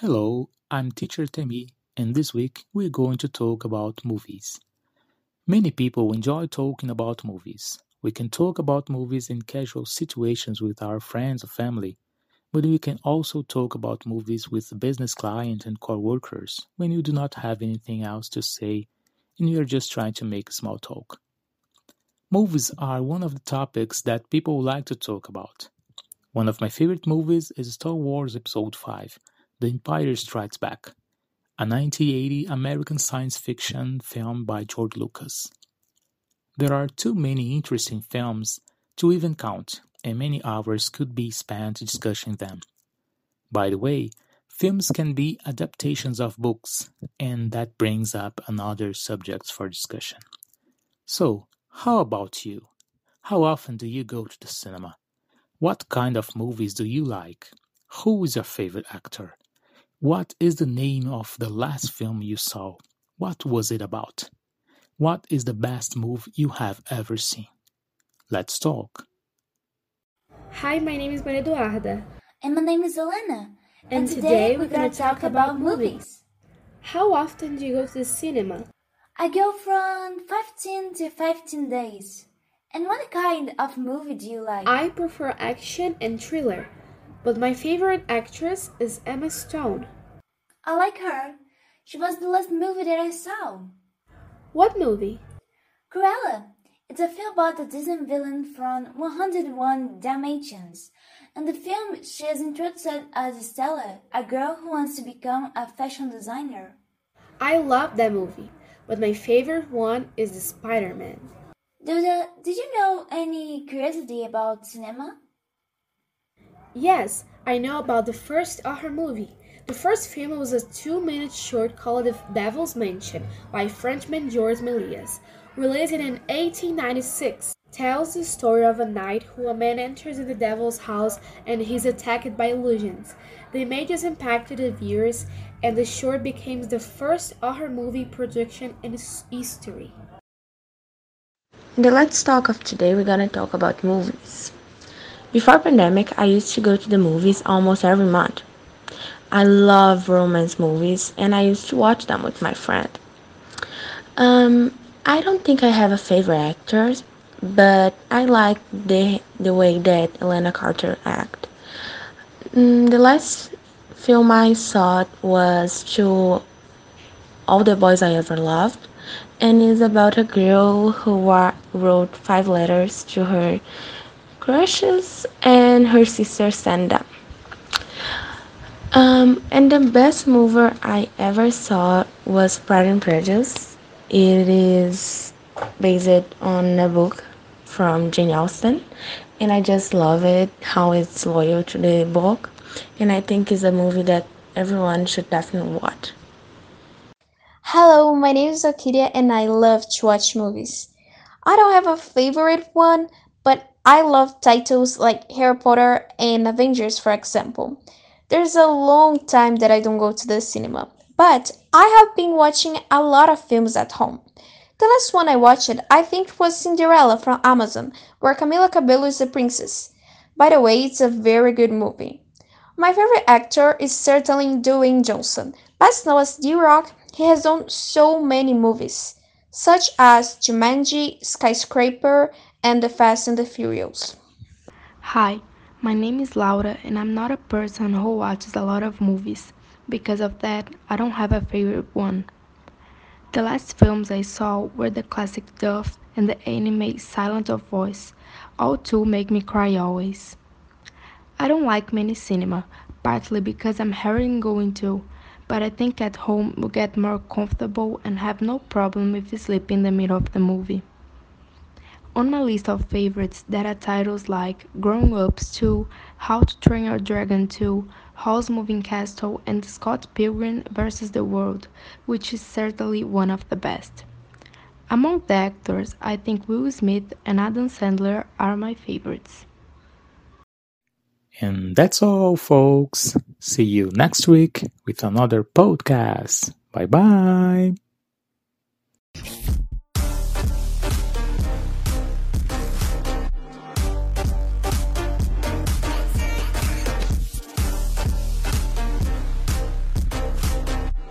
Hello, I'm Teacher Temi, and this week we're going to talk about movies. Many people enjoy talking about movies. We can talk about movies in casual situations with our friends or family, but we can also talk about movies with business clients and co-workers when you do not have anything else to say and you're just trying to make small talk. Movies are one of the topics that people like to talk about. One of my favorite movies is Star Wars Episode 5 The Empire Strikes Back, a 1980 American science fiction film by George Lucas. There are too many interesting films to even count, and many hours could be spent discussing them. By the way, films can be adaptations of books, and that brings up another subject for discussion. So, how about you? How often do you go to the cinema? What kind of movies do you like? Who is your favorite actor? What is the name of the last film you saw? What was it about? What is the best move you have ever seen? Let's talk. Hi, my name is Maria Eduarda. And my name is Elena. And, today, we're going to talk about movies. How often do you go to the cinema? I go from 15 to 15 days. And what kind of movie do you like? I prefer action and thriller, but my favorite actress is Emma Stone. I like her. She was the last movie that I saw. What movie? Cruella. It's a film about the Disney villain from 101 Dalmatians. In the film, she is introduced as Stella, a girl who wants to become a fashion designer. I love that movie, but my favorite one is the Spider-Man. Duda, did you know any curiosity about cinema? Yes, I know about the first horror movie. The first film was a two-minute short called The Devil's Mansion by Frenchman Georges Méliès, released in 1896. Tells the story of a night who a man enters in the devil's house and he's attacked by illusions. The images impacted the viewers, and the short became the first horror movie production in history. In the Let's Talk of today, we're gonna talk about movies. Before pandemic, I used to go to the movies almost every month. I love romance movies, and I used to watch them with my friend. Um, I don't think I have a favorite actor, but I like the the way that Elena Carter act. Mm, the last film I saw was to All the Boys I Ever Loved, and is about a girl who wrote five letters to her crushes, and her sister them. Um, and the best movie I ever saw was Pride and Prejudice. It is based on a book from Jane Austen, and I just love it how it's loyal to the book, and I think it's a movie that everyone should definitely watch. Hello, my name is Akiria and I love to watch movies. I don't have a favorite one, but I love titles like Harry Potter and Avengers, for example. There's a long time that I don't go to the cinema, but I have been watching a lot of films at home. The last one I watched, I think, was Cinderella from Amazon, where Camila Cabello is the princess. By the way, it's a very good movie. My favorite actor is certainly Dwayne Johnson, best known as The Rock. He has done so many movies, such as Jumanji, Skyscraper, and The Fast and the Furious. Hi, my name is Laura, and I'm not a person who watches a lot of movies. Because of that, I don't have a favorite one. The last films I saw were the classic Duff and the anime Silent of Voice. All two make me cry always. I don't like many cinema, partly because I'm hurrying going to, but I think at home we get more comfortable and have no problem if we sleep in the middle of the movie. On my list of favorites there are titles like Grown Ups 2, How to Train Your Dragon 2, Howl's Moving Castle, and Scott Pilgrim vs. the World, which is certainly one of the best. Among the actors, I think Will Smith and Adam Sandler are my favorites. And that's all, folks. See you next week with another podcast. Bye bye.